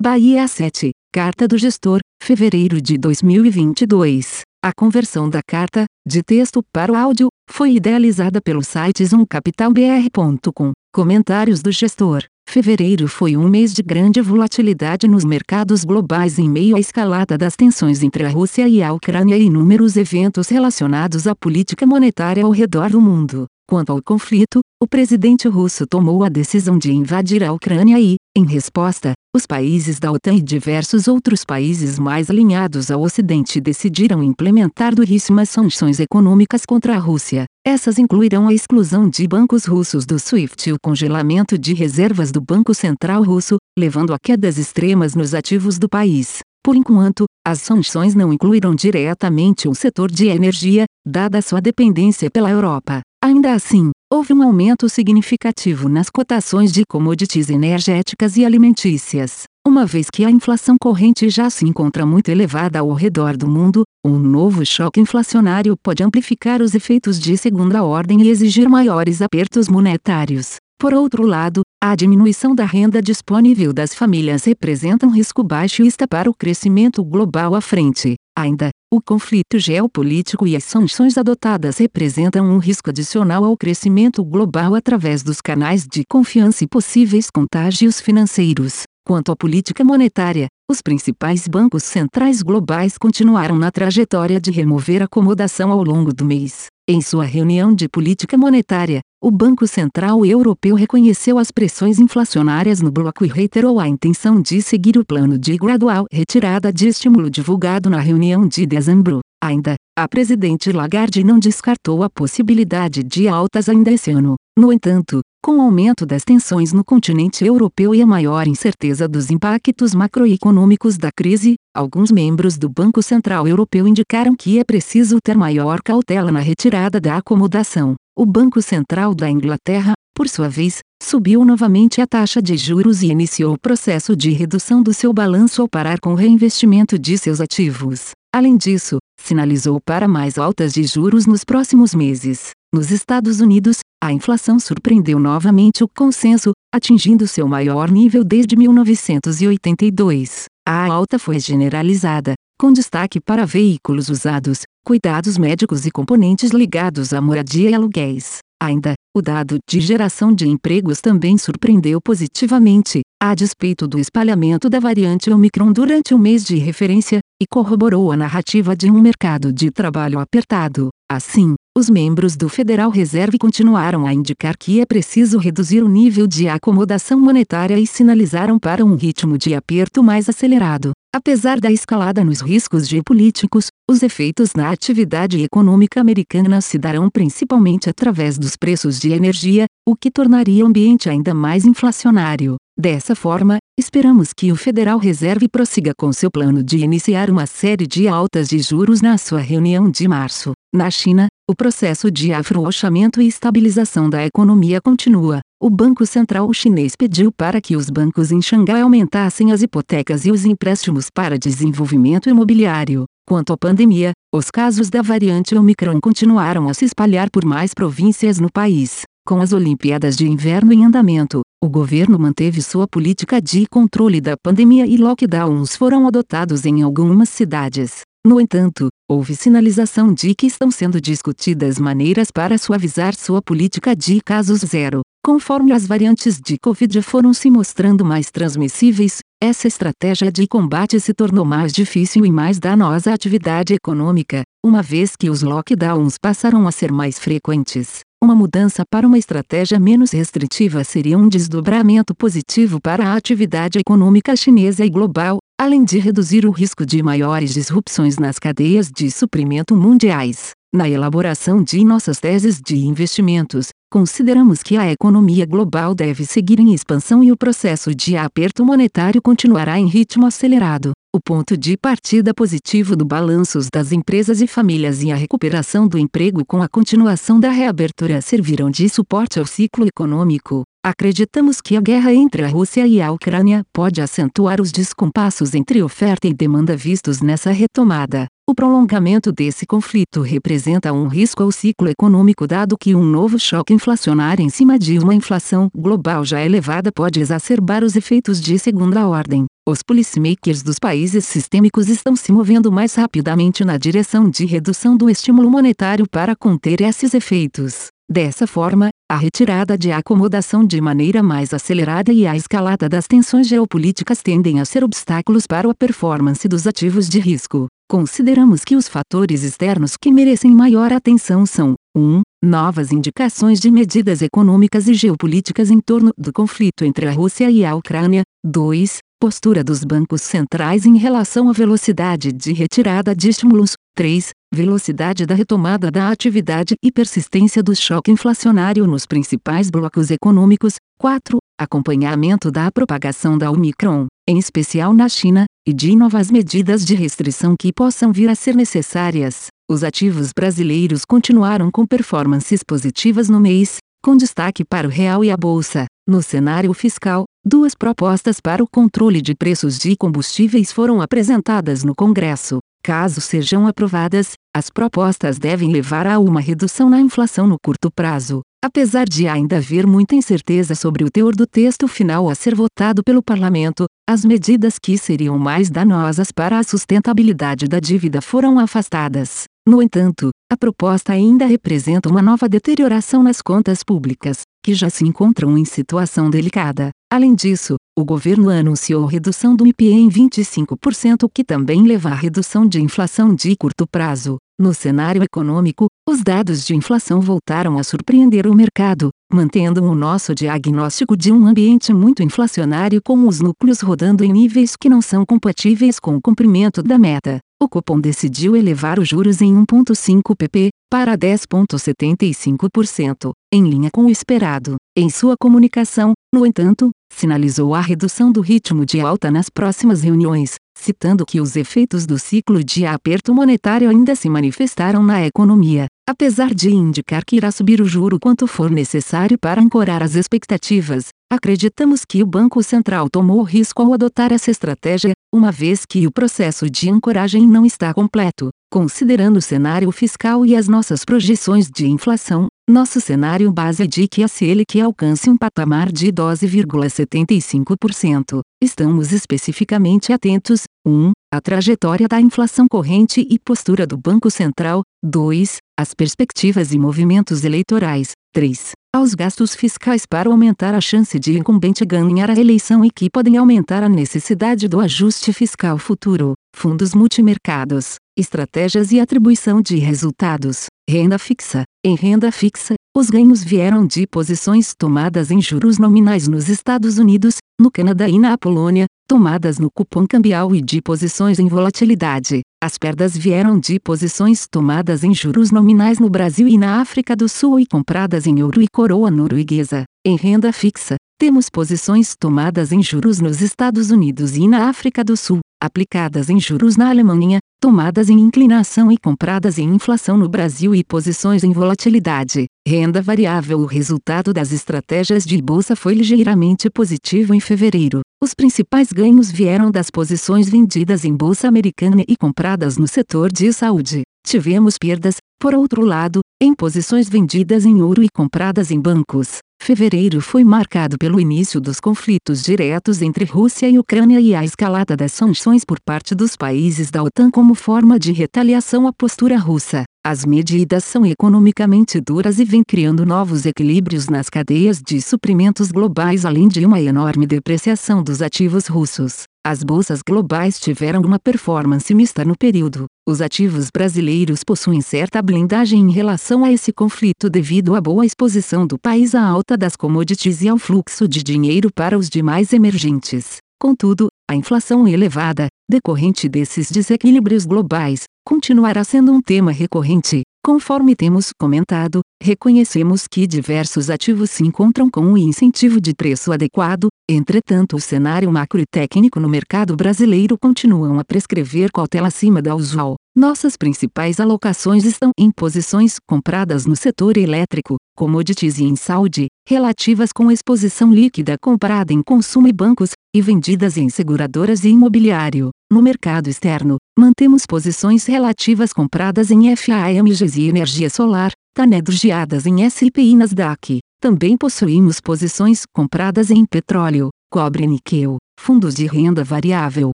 Bahia 7, Carta do Gestor, fevereiro de 2022. A conversão da carta, de texto para o áudio, foi idealizada pelo site zoomcapitalbr.com. Comentários do gestor. Fevereiro foi um mês de grande volatilidade nos mercados globais em meio à escalada das tensões entre a Rússia e a Ucrânia e inúmeros eventos relacionados à política monetária ao redor do mundo. Quanto ao conflito, o presidente russo tomou a decisão de invadir a Ucrânia e, em resposta, os países da OTAN e diversos outros países mais alinhados ao Ocidente decidiram implementar duríssimas sanções econômicas contra a Rússia. Essas incluirão a exclusão de bancos russos do SWIFT e o congelamento de reservas do Banco Central Russo, levando a quedas extremas nos ativos do país. Por enquanto, as sanções não incluíram diretamente o setor de energia, dada sua dependência pela Europa. Ainda assim, houve um aumento significativo nas cotações de commodities energéticas e alimentícias. Uma vez que a inflação corrente já se encontra muito elevada ao redor do mundo, um novo choque inflacionário pode amplificar os efeitos de segunda ordem e exigir maiores apertos monetários. Por outro lado, a diminuição da renda disponível das famílias representa um risco baixista para o crescimento global à frente. Ainda, o conflito geopolítico e as sanções adotadas representam um risco adicional ao crescimento global através dos canais de confiança e possíveis contágios financeiros. Quanto à política monetária, os principais bancos centrais globais continuaram na trajetória de remover acomodação ao longo do mês. Em sua reunião de política monetária, o Banco Central Europeu reconheceu as pressões inflacionárias no bloco e reiterou a intenção de seguir o plano de gradual retirada de estímulo divulgado na reunião de dezembro. Ainda, a presidente Lagarde não descartou a possibilidade de altas ainda esse ano. No entanto, com o aumento das tensões no continente europeu e a maior incerteza dos impactos macroeconômicos da crise, alguns membros do Banco Central Europeu indicaram que é preciso ter maior cautela na retirada da acomodação. O Banco Central da Inglaterra, por sua vez, subiu novamente a taxa de juros e iniciou o processo de redução do seu balanço ao parar com o reinvestimento de seus ativos. Além disso, sinalizou para mais altas de juros nos próximos meses. Nos Estados Unidos, a inflação surpreendeu novamente o consenso, atingindo seu maior nível desde 1982. A alta foi generalizada, com destaque para veículos usados, cuidados médicos e componentes ligados à moradia e aluguéis. Ainda, o dado de geração de empregos também surpreendeu positivamente, a despeito do espalhamento da variante Omicron durante o mês de referência, e corroborou a narrativa de um mercado de trabalho apertado. Assim, os membros do Federal Reserve continuaram a indicar que é preciso reduzir o nível de acomodação monetária e sinalizaram para um ritmo de aperto mais acelerado. Apesar da escalada nos riscos geopolíticos, os efeitos na atividade econômica americana se darão principalmente através dos preços de energia, o que tornaria o ambiente ainda mais inflacionário. Dessa forma, esperamos que o Federal Reserve prossiga com seu plano de iniciar uma série de altas de juros na sua reunião de março. Na China, o processo de afrouxamento e estabilização da economia continua. O Banco Central chinês pediu para que os bancos em Xangai aumentassem as hipotecas e os empréstimos para desenvolvimento imobiliário. Quanto à pandemia, os casos da variante Omicron continuaram a se espalhar por mais províncias no país. Com as Olimpíadas de Inverno em andamento, o governo manteve sua política de controle da pandemia e lockdowns foram adotados em algumas cidades. No entanto, houve sinalização de que estão sendo discutidas maneiras para suavizar sua política de casos zero. Conforme as variantes de Covid foram se mostrando mais transmissíveis, essa estratégia de combate se tornou mais difícil e mais danosa à atividade econômica, uma vez que os lockdowns passaram a ser mais frequentes. Uma mudança para uma estratégia menos restritiva seria um desdobramento positivo para a atividade econômica chinesa e global, além de reduzir o risco de maiores disrupções nas cadeias de suprimento mundiais. Na elaboração de nossas teses de investimentos, consideramos que a economia global deve seguir em expansão e o processo de aperto monetário continuará em ritmo acelerado. O ponto de partida positivo do balanços das empresas e famílias e a recuperação do emprego com a continuação da reabertura serviram de suporte ao ciclo econômico. Acreditamos que a guerra entre a Rússia e a Ucrânia pode acentuar os descompassos entre oferta e demanda vistos nessa retomada. O prolongamento desse conflito representa um risco ao ciclo econômico dado que um novo choque inflacionário em cima de uma inflação global já elevada pode exacerbar os efeitos de segunda ordem. os policymakers dos países sistêmicos estão se movendo mais rapidamente na direção de redução do estímulo monetário para conter esses efeitos. Dessa forma, a retirada de acomodação de maneira mais acelerada e a escalada das tensões geopolíticas tendem a ser obstáculos para a performance dos ativos de risco. Consideramos que os fatores externos que merecem maior atenção são 1. Novas indicações de medidas econômicas e geopolíticas em torno do conflito entre a Rússia e a Ucrânia. 2. Postura dos bancos centrais em relação à velocidade de retirada de estímulos. 3. Velocidade da retomada da atividade e persistência do choque inflacionário nos principais blocos econômicos. 4. Acompanhamento da propagação da Omicron, em especial na China, e de novas medidas de restrição que possam vir a ser necessárias. Os ativos brasileiros continuaram com performances positivas no mês, com destaque para o real e a bolsa. No cenário fiscal, duas propostas para o controle de preços de combustíveis foram apresentadas no Congresso. Caso sejam aprovadas, as propostas devem levar a uma redução na inflação no curto prazo. Apesar de ainda haver muita incerteza sobre o teor do texto final a ser votado pelo parlamento, as medidas que seriam mais danosas para a sustentabilidade da dívida foram afastadas. No entanto, a proposta ainda representa uma nova deterioração nas contas públicas, que já se encontram em situação delicada. Além disso, o governo anunciou redução do IPI em 25%, que também leva à redução de inflação de curto prazo. No cenário econômico, os dados de inflação voltaram a surpreender o mercado, mantendo o nosso diagnóstico de um ambiente muito inflacionário com os núcleos rodando em níveis que não são compatíveis com o cumprimento da meta. O Copom decidiu elevar os juros em 1,5 pp, para 10,75%, em linha com o esperado. Em sua comunicação, no entanto, sinalizou a redução do ritmo de alta nas próximas reuniões, citando que os efeitos do ciclo de aperto monetário ainda se manifestaram na economia, apesar de indicar que irá subir o juro quanto for necessário para ancorar as expectativas. Acreditamos que o Banco Central tomou risco ao adotar essa estratégia, uma vez que o processo de ancoragem não está completo. Considerando o cenário fiscal e as nossas projeções de inflação, nosso cenário base é de que a Selic alcance um patamar de 12,75%. Estamos especificamente atentos: 1. A trajetória da inflação corrente e postura do Banco Central. 2. As perspectivas e movimentos eleitorais. 3. Aos gastos fiscais para aumentar a chance de incumbente ganhar a eleição e que podem aumentar a necessidade do ajuste fiscal futuro. Fundos multimercados estratégias e atribuição de resultados. Renda fixa. Em renda fixa, os ganhos vieram de posições tomadas em juros nominais nos Estados Unidos, no Canadá e na Polônia, tomadas no cupom cambial e de posições em volatilidade. As perdas vieram de posições tomadas em juros nominais no Brasil e na África do Sul e compradas em euro e coroa norueguesa. Em renda fixa, temos posições tomadas em juros nos Estados Unidos e na África do Sul, aplicadas em juros na Alemanha, tomadas em inclinação e compradas em inflação no Brasil e posições em volatilidade. Renda variável O resultado das estratégias de bolsa foi ligeiramente positivo em fevereiro. Os principais ganhos vieram das posições vendidas em bolsa americana e compradas no setor de saúde. Tivemos perdas, por outro lado, em posições vendidas em ouro e compradas em bancos. Fevereiro foi marcado pelo início dos conflitos diretos entre Rússia e Ucrânia e a escalada das sanções por parte dos países da OTAN como forma de retaliação à postura russa. As medidas são economicamente duras e vêm criando novos equilíbrios nas cadeias de suprimentos globais, além de uma enorme depreciação dos ativos russos. As bolsas globais tiveram uma performance mista no período. Os ativos brasileiros possuem certa blindagem em relação a esse conflito devido à boa exposição do país à alta das commodities e ao fluxo de dinheiro para os demais emergentes. Contudo, a inflação elevada, decorrente desses desequilíbrios globais, continuará sendo um tema recorrente, Conforme temos comentado, reconhecemos que diversos ativos se encontram com um incentivo de preço adequado, entretanto o cenário macro e técnico no mercado brasileiro continuam a prescrever cautela acima da usual. Nossas principais alocações estão em posições compradas no setor elétrico, commodities e em saúde, relativas com exposição líquida comprada em consumo e bancos, e vendidas em seguradoras e imobiliário. No mercado externo, mantemos posições relativas compradas em FAMGs e energia solar, tanedrogiadas em SIP e Nasdaq. Também possuímos posições compradas em petróleo, cobre e níquel, fundos de renda variável.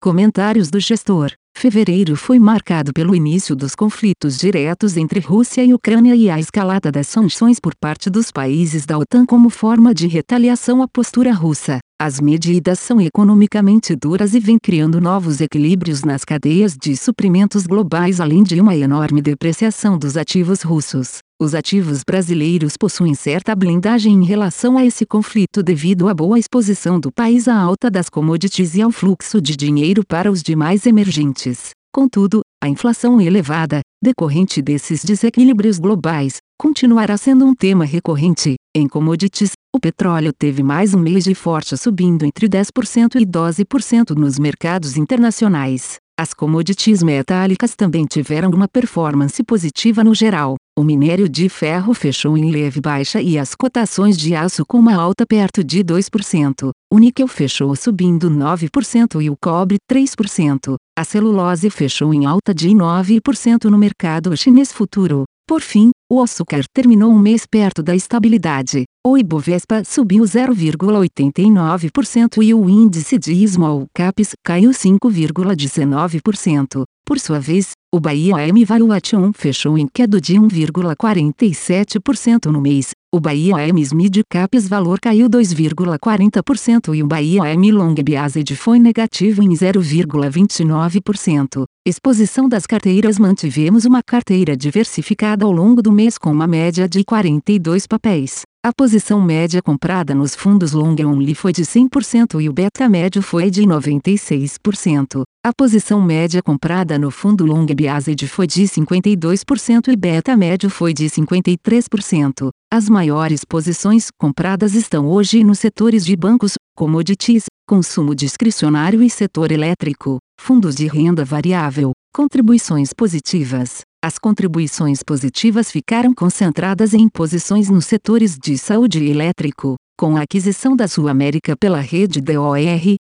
Comentários do gestor. Fevereiro foi marcado pelo início dos conflitos diretos entre Rússia e Ucrânia e a escalada das sanções por parte dos países da OTAN como forma de retaliação à postura russa. As medidas são economicamente duras e vêm criando novos equilíbrios nas cadeias de suprimentos globais, além de uma enorme depreciação dos ativos russos. Os ativos brasileiros possuem certa blindagem em relação a esse conflito devido à boa exposição do país à alta das commodities e ao fluxo de dinheiro para os demais emergentes. Contudo, a inflação elevada, decorrente desses desequilíbrios globais, continuará sendo um tema recorrente. Em commodities, o petróleo teve mais um mês de forte subindo entre 10% e 12% nos mercados internacionais. As commodities metálicas também tiveram uma performance positiva no geral. O minério de ferro fechou em leve baixa e as cotações de aço com uma alta perto de 2%. O níquel fechou subindo 9% e o cobre 3%. A celulose fechou em alta de 9% no mercado chinês futuro. Por fim, o açúcar terminou um mês perto da estabilidade. O Ibovespa subiu 0,89% e o índice de Small Caps caiu 5,19%. Por sua vez, o Bahia M Valuation fechou em queda de 1,47% no mês. O Bahia M Mid Caps valor caiu 2,40% e o Bahia M Long Biased foi negativo em 0,29%. Exposição das carteiras Mantivemos uma carteira diversificada ao longo do mês com uma média de 42 papéis. A posição média comprada nos fundos long only foi de 100% e o beta médio foi de 96%. A posição média comprada no fundo long biased foi de 52% e beta médio foi de 53%. As maiores posições compradas estão hoje nos setores de bancos, commodities, consumo discricionário e setor elétrico, fundos de renda variável, contribuições positivas. As contribuições positivas ficaram concentradas em posições nos setores de saúde e elétrico. Com a aquisição da Sul América pela rede DOR,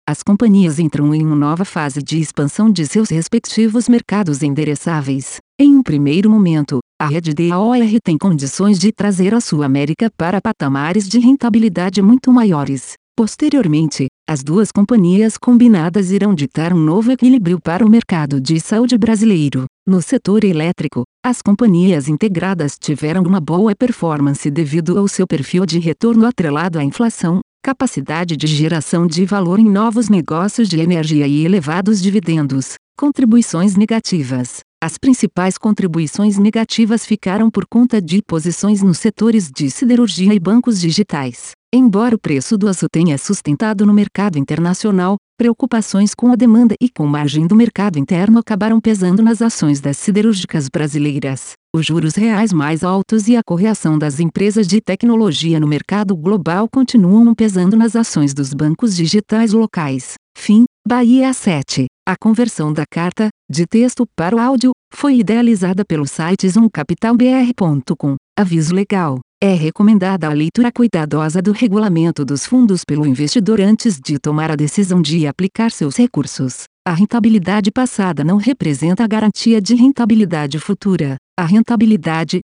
as companhias entram em uma nova fase de expansão de seus respectivos mercados endereçáveis. Em um primeiro momento, a rede DOR tem condições de trazer a Sul América para patamares de rentabilidade muito maiores. Posteriormente, as duas companhias combinadas irão ditar um novo equilíbrio para o mercado de saúde brasileiro. No setor elétrico, as companhias integradas tiveram uma boa performance devido ao seu perfil de retorno atrelado à inflação, capacidade de geração de valor em novos negócios de energia e elevados dividendos. Contribuições negativas. As principais contribuições negativas ficaram por conta de posições nos setores de siderurgia e bancos digitais. Embora o preço do aço tenha sustentado no mercado internacional, preocupações com a demanda e com margem do mercado interno acabaram pesando nas ações das siderúrgicas brasileiras. Os juros reais mais altos e a correção das empresas de tecnologia no mercado global continuam pesando nas ações dos bancos digitais locais. Fim, Bahia 7. A conversão da carta, de texto para o áudio, foi idealizada pelo site zoomcapitalbr.com. Aviso legal. É recomendada a leitura cuidadosa do regulamento dos fundos pelo investidor antes de tomar a decisão de aplicar seus recursos. A rentabilidade passada não representa a garantia de rentabilidade futura. A rentabilidade,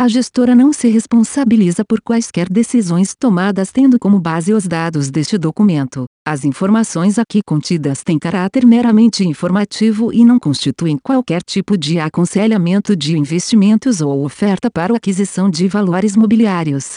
A gestora não se responsabiliza por quaisquer decisões tomadas tendo como base os dados deste documento. As informações aqui contidas têm caráter meramente informativo e não constituem qualquer tipo de aconselhamento de investimentos ou oferta para aquisição de valores mobiliários.